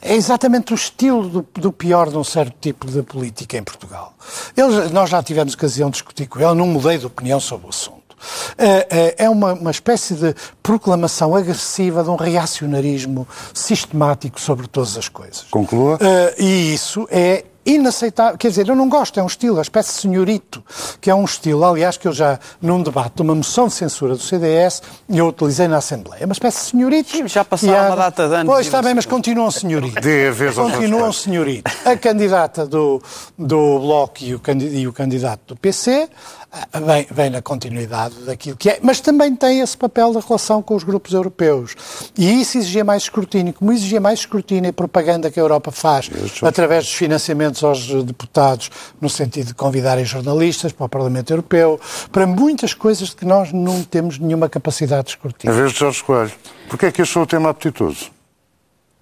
é exatamente o estilo do, do pior de um certo tipo de política em Portugal. Ele- nós já tivemos ocasião de discutir com ele, não mudei de opinião sobre o assunto. É, é- é uma, uma espécie de proclamação agressiva de um reacionarismo sistemático sobre todas as coisas. Conclua. Uh, e isso é inaceitável. Quer dizer, eu não gosto, é um estilo, a espécie de senhorito, que é um estilo, aliás, que eu já, num debate de uma moção de censura do CDS, eu utilizei na Assembleia. É uma espécie de senhorito. Sim, já passaram há- uma data de anos Pois está bem, mas continuam senhorito. Dê a vez Continuam senhorito. A candidata do, do Bloco e o, e o candidato do PC, vem, vem na continuidade daquilo que é, mas também tem esse papel da relação com os grupos europeus. E isso exigia mais escrutínio. Como exigia mais escrutínio e propaganda que a Europa faz através dos financiamentos aos deputados, no sentido de convidarem jornalistas para o Parlamento Europeu, para muitas coisas que nós não temos nenhuma capacidade de escrutínio. Em vez de Jorge Coelho, porquê é que achou o tema apetitoso?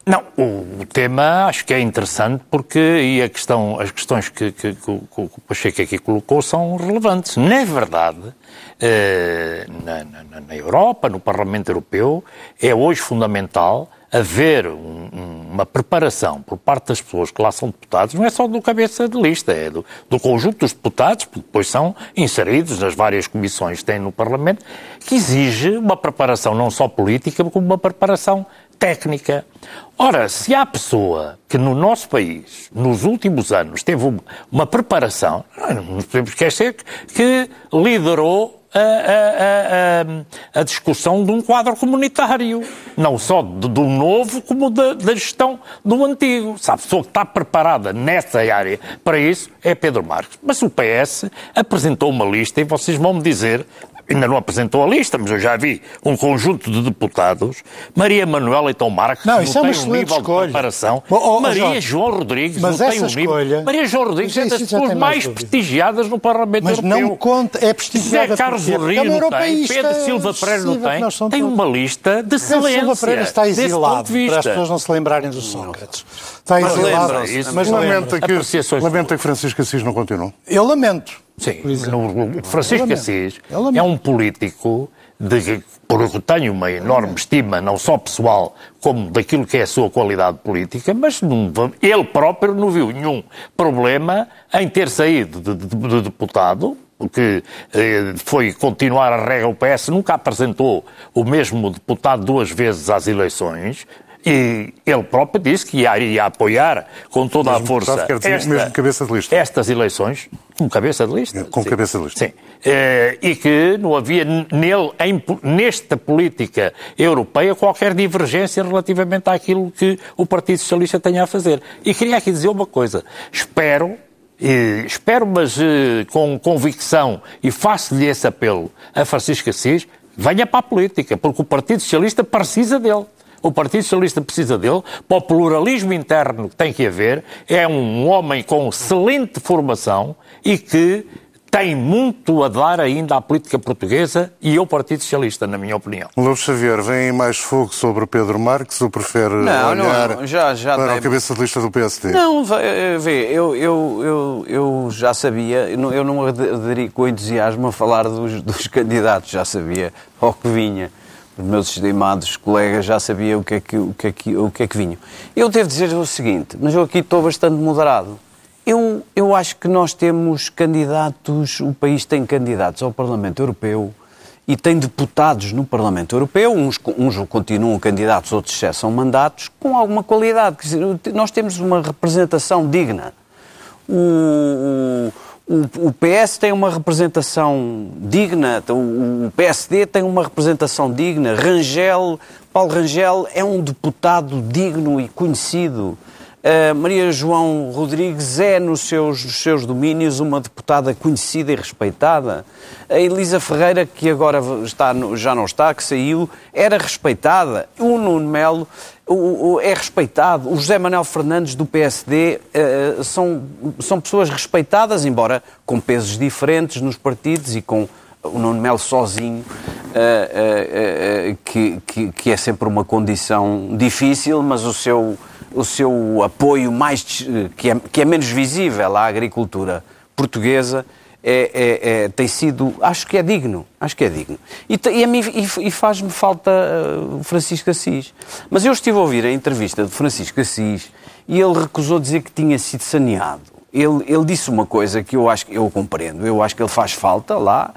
Não, o, tema acho que é interessante porque e a questão, as questões que, que, que, que o Pacheco aqui colocou são relevantes. Na verdade, eh, na, na, na, Europa, no Parlamento Europeu, é hoje fundamental haver um, uma preparação por parte das pessoas que lá são deputados, não é só do cabeça de lista, é do, do conjunto dos deputados, que depois são inseridos nas várias comissões que têm no Parlamento, que exige uma preparação não só política, como uma preparação técnica. Ora, se há pessoa que no nosso país, nos últimos anos, teve uma preparação, não nos podemos esquecer que liderou a, a, a, a, discussão de um quadro comunitário, não só do, novo, como da, da, gestão do antigo. Sabe, a pessoa que está preparada nessa área para isso é Pedro Marques. Mas o PS apresentou uma lista e vocês vão me dizer ainda não apresentou a lista, mas eu já vi um conjunto de deputados, Maria Manuela e Tom Marques, não, não isso é tem um nível escolha. de preparação. Oh, oh, Maria Jorge, João Rodrigues mas não tem um nível. Escolha, Maria João Rodrigues é das pessoas mais, prestigiadas no Parlamento mas Europeu. Mas não conta, é prestigiada José Carlos porque Rio não tem, Pedro Silva Pereira não tem. Tem uma lista de excelência. Silva Pereira está exilado, para as pessoas não se lembrarem do Sócrates. Está exilado. Mas lamenta que, lamenta que Francisco Assis não continue. Eu lamento. Sim, no, Francisco Assis é um político de, por que tenho uma enorme estima, não só pessoal, como daquilo que é a sua qualidade política, mas não, ele próprio não viu nenhum problema em ter saído de, de, de deputado, porque eh, foi continuar a regra, o PS nunca apresentou o mesmo deputado duas vezes às eleições, e ele próprio disse que ia, ia apoiar com toda mesmo a força esta, mesmo cabeça de lista. estas eleições, com cabeça de lista. Com sim. cabeça de lista. Sim. Uh, e que não havia nele, em, nesta política europeia, qualquer divergência relativamente àquilo que o Partido Socialista tenha a fazer. E queria aqui dizer uma coisa. Espero e espero, mas eh, com convicção, e faço-lhe esse apelo a Francisco Assis, venha para a política, porque o Partido Socialista precisa dele. O Partido Socialista precisa dele para o pluralismo interno que tem que haver. É um homem com excelente formação e que tem muito a dar ainda à política portuguesa e ao Partido Socialista, na minha opinião. Lobo Xavier, vem mais fogo sobre o Pedro Marques ou prefere não, olhar não, já, já para tem... a cabeça de lista do PSD? Não, vê, eu, eu, eu, eu já sabia, eu não aderi com entusiasmo a falar dos, dos candidatos, já sabia ao que vinha os meus estimados colegas já sabiam o que é que, o que, é que, o que, é que vinham. Eu devo dizer o seguinte, mas eu aqui estou bastante moderado. Eu, eu acho que nós temos candidatos, o país tem candidatos ao Parlamento Europeu e tem deputados no Parlamento Europeu, uns, uns continuam candidatos, outros cessam mandatos, com alguma qualidade. Quer dizer, nós temos uma representação digna. O, o, PS tem uma representação digna, o, PSD tem uma representação digna, Rangel, Paulo Rangel é um deputado digno e conhecido. Uh, Maria João Rodrigues é, nos seus, nos seus domínios, uma deputada conhecida e respeitada. A Elisa Ferreira, que agora está, já não está, que saiu, era respeitada. O Nuno Melo o, o, é respeitado. O José Manuel Fernandes, do PSD, uh, eh, são, são pessoas respeitadas, embora com pesos diferentes nos partidos e com o Nuno Melo sozinho, uh, que, que, que é sempre uma condição difícil, mas o seu o seu apoio mais que é, que é menos visível à agricultura portuguesa é, é, é, tem sido, acho que é digno, acho que é digno. E, e, e, e faz-me falta uh, Francisco Assis. Mas eu estive a ouvir a entrevista de Francisco Assis e ele recusou dizer que tinha sido saneado. Ele, ele disse uma coisa que eu acho que eu compreendo, eu acho que ele faz falta lá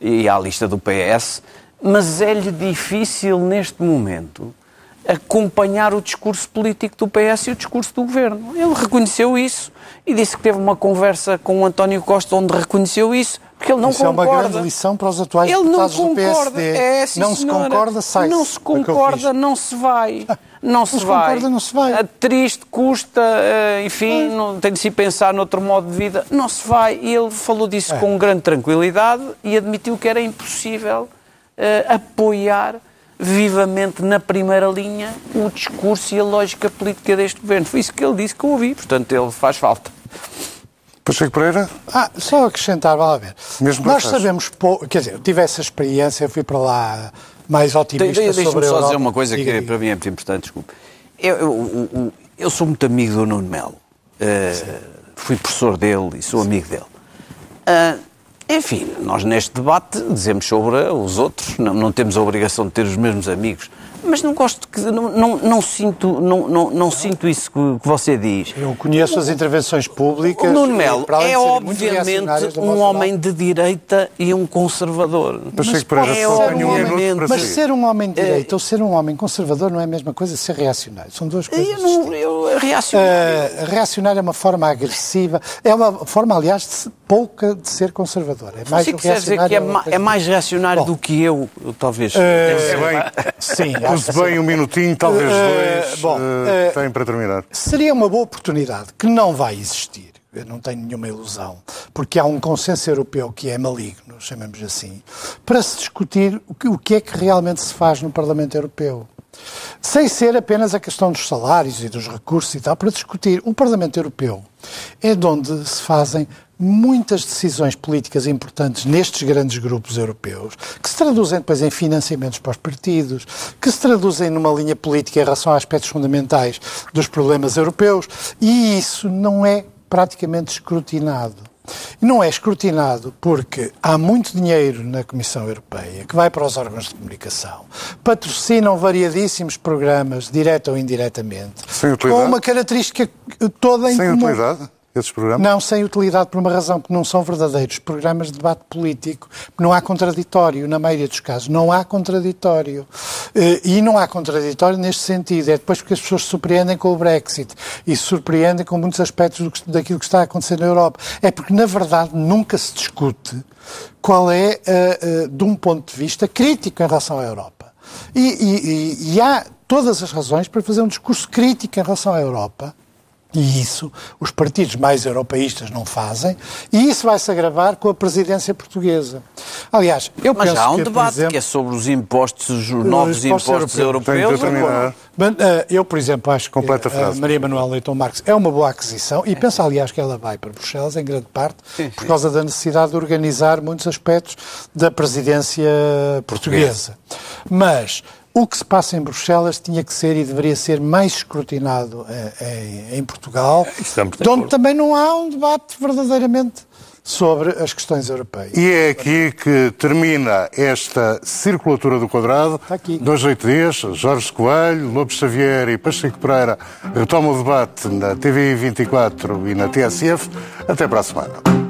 e à lista do PS, mas é-lhe difícil neste momento acompanhar o discurso político do PS e o discurso do governo. Ele reconheceu isso e disse que teve uma conversa com o António Costa onde reconheceu isso, Porque ele não Isso é uma concorda. grande lição para os atuais Ele não deputados do concorda. PSD. É, sim, não se senhora. concorda, sai Não se concorda, não se vai. [laughs] Não se se vai. concorda, não se vai. Ah, Triste, custa, ah, enfim, não tem de se pensar noutro modo de vida. Não se vai. E ele falou disso É. com grande tranquilidade e admitiu que era impossível ah, apoiar vivamente na primeira linha o discurso e a lógica política deste governo. Foi isso que ele disse que eu ouvi. Portanto, ele faz falta. Pacheco Pereira, Ah, só acrescentar, vamos lá ver. Mesmo Nós sabemos pouco, quer dizer, eu tive essa experiência, eu fui para lá mais De- otimista de- sobre Deixa-me a só Europa. dizer uma coisa Diga, que diga. para mim é muito importante, desculpe. Eu, eu- eu- eu sou muito amigo do Nuno Melo. Eh, fui professor dele e sou amigo dele. Ah, enfim, nós neste debate dizemos sobre os outros, não, não temos a obrigação de ter os mesmos amigos. Mas não gosto que. Não, não, não sinto, não, não, não sinto isso que, que você diz. Eu conheço as intervenções públicas. O Nuno Melo para é obviamente um homem de direita e um conservador. Pacheco Pereira, é só tenho um para Mas ser um homem de direita ou ser um homem conservador não é a mesma coisa ser reacionário. São duas coisas Eu, não, eu reaciono. Uh, reacionário é uma forma agressiva, é uma forma, aliás, de se- pouca de ser conservador. É mais Você quiser dizer que é, ma- é mais reacionário Bom. do que eu, talvez. É bem, Sim, [laughs] acho use sim. bem um minutinho, talvez Eh, dois, bom, eh, tem para terminar. Seria uma boa oportunidade, que não vai existir, eu não tenho nenhuma ilusão, porque há um consenso europeu que é maligno, chamemos assim, para se discutir o que, o que é que realmente se faz no Parlamento Europeu. Sem ser apenas a questão dos salários e dos recursos e tal, para discutir. O Parlamento Europeu é de onde se fazem muitas decisões políticas importantes nestes grandes grupos europeus, que se traduzem depois em financiamentos para os partidos, que se traduzem numa linha política em relação a aspectos fundamentais dos problemas europeus, e isso não é praticamente escrutinado. E não é escrutinado porque há muito dinheiro na Comissão Europeia que vai para os órgãos de comunicação, patrocinam variadíssimos programas, direta ou indiretamente, com uma característica toda em Sem comum. utilidade, esses programas? Não, sem utilidade por uma razão que não são verdadeiros programas de debate político. Não há contraditório, na maioria dos casos. Não há contraditório. Eh, E não há contraditório neste sentido. É depois porque as pessoas se surpreendem com o Brexit e se surpreendem com muitos aspectos que- daquilo que está a acontecer na Europa. É porque, na verdade, nunca se discute qual é, eh, eh, de um ponto de vista, crítico em relação à Europa. E- e- e há todas as razões para fazer um discurso crítico em relação à Europa. E isso os partidos mais europeístas não fazem, e isso vai se agravar com a presidência portuguesa. Aliás, eu Mas penso há um que, debate exemplo, que é sobre os impostos, os novos impostos impostos europeus. europeus. Eh, eu, por exemplo, acho que a frase. Maria Manuela Leitão Marques é uma boa aquisição e penso, aliás, que ela vai para Bruxelas, em grande parte, por causa da necessidade de organizar muitos aspectos da presidência portuguesa. Mas o que se passa em Bruxelas tinha que ser e deveria ser mais escrutinado eh, em, em Portugal, Estamos de de onde também não há um debate verdadeiramente sobre as questões europeias. E é aqui que termina esta circulatura do quadrado. Está aqui. Dois, oito dias, Jorge Coelho, Lopes Xavier e Pacheco Pereira retomam o debate na TV 24 e na TSF. Até para a semana.